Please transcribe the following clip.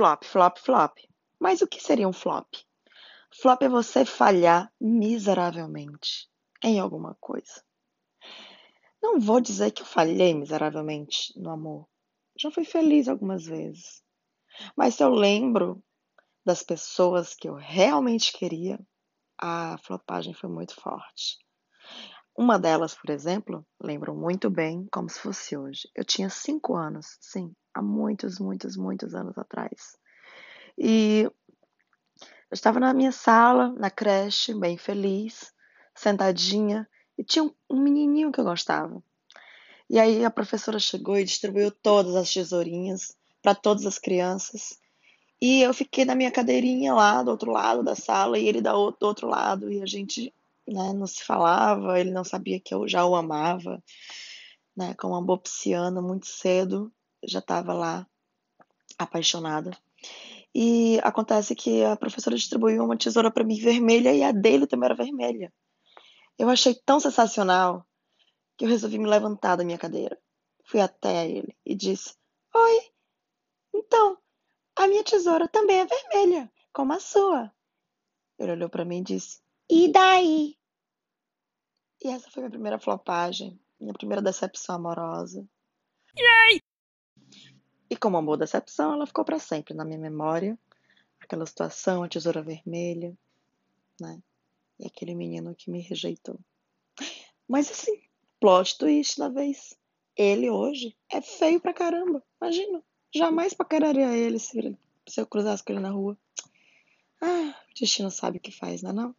Flop, flop, flop. Mas o que seria um flop? Flop é você falhar miseravelmente em alguma coisa. Não vou dizer que eu falhei miseravelmente no amor. Já fui feliz algumas vezes. Mas se eu lembro das pessoas que eu realmente queria, a flopagem foi muito forte. Uma delas, por exemplo, lembro muito bem como se fosse hoje. Eu tinha cinco anos, sim, há muitos, muitos, muitos anos atrás. E eu estava na minha sala, na creche, bem feliz, sentadinha, e tinha um, menininho que eu gostava. E aí a professora chegou e distribuiu todas as tesourinhas para todas as crianças. E eu fiquei na minha cadeirinha lá do outro lado da sala e ele do outro lado. E a gente né, não se falava, ele não sabia que eu já o amava. Né, como uma bopsiana, muito cedo, já estava lá apaixonada. E acontece que a professora distribuiu uma tesoura para mim vermelha e a dele também era vermelha. Eu achei tão sensacional que eu resolvi me levantar da minha cadeira. Fui até ele e disse: Oi, então, a minha tesoura também é vermelha, como a sua. Ele olhou para mim e disse: E daí? E essa foi minha primeira flopagem, minha primeira decepção amorosa. Yay! E como boa decepção, ela ficou para sempre na minha memória. Aquela situação, a tesoura vermelha, né? E aquele menino que me rejeitou. Mas assim, plot twist da vez. Ele hoje é feio pra caramba. Imagina. Jamais paqueraria ele se, se eu cruzasse com ele na rua. Ah, o destino sabe o que faz, não é não?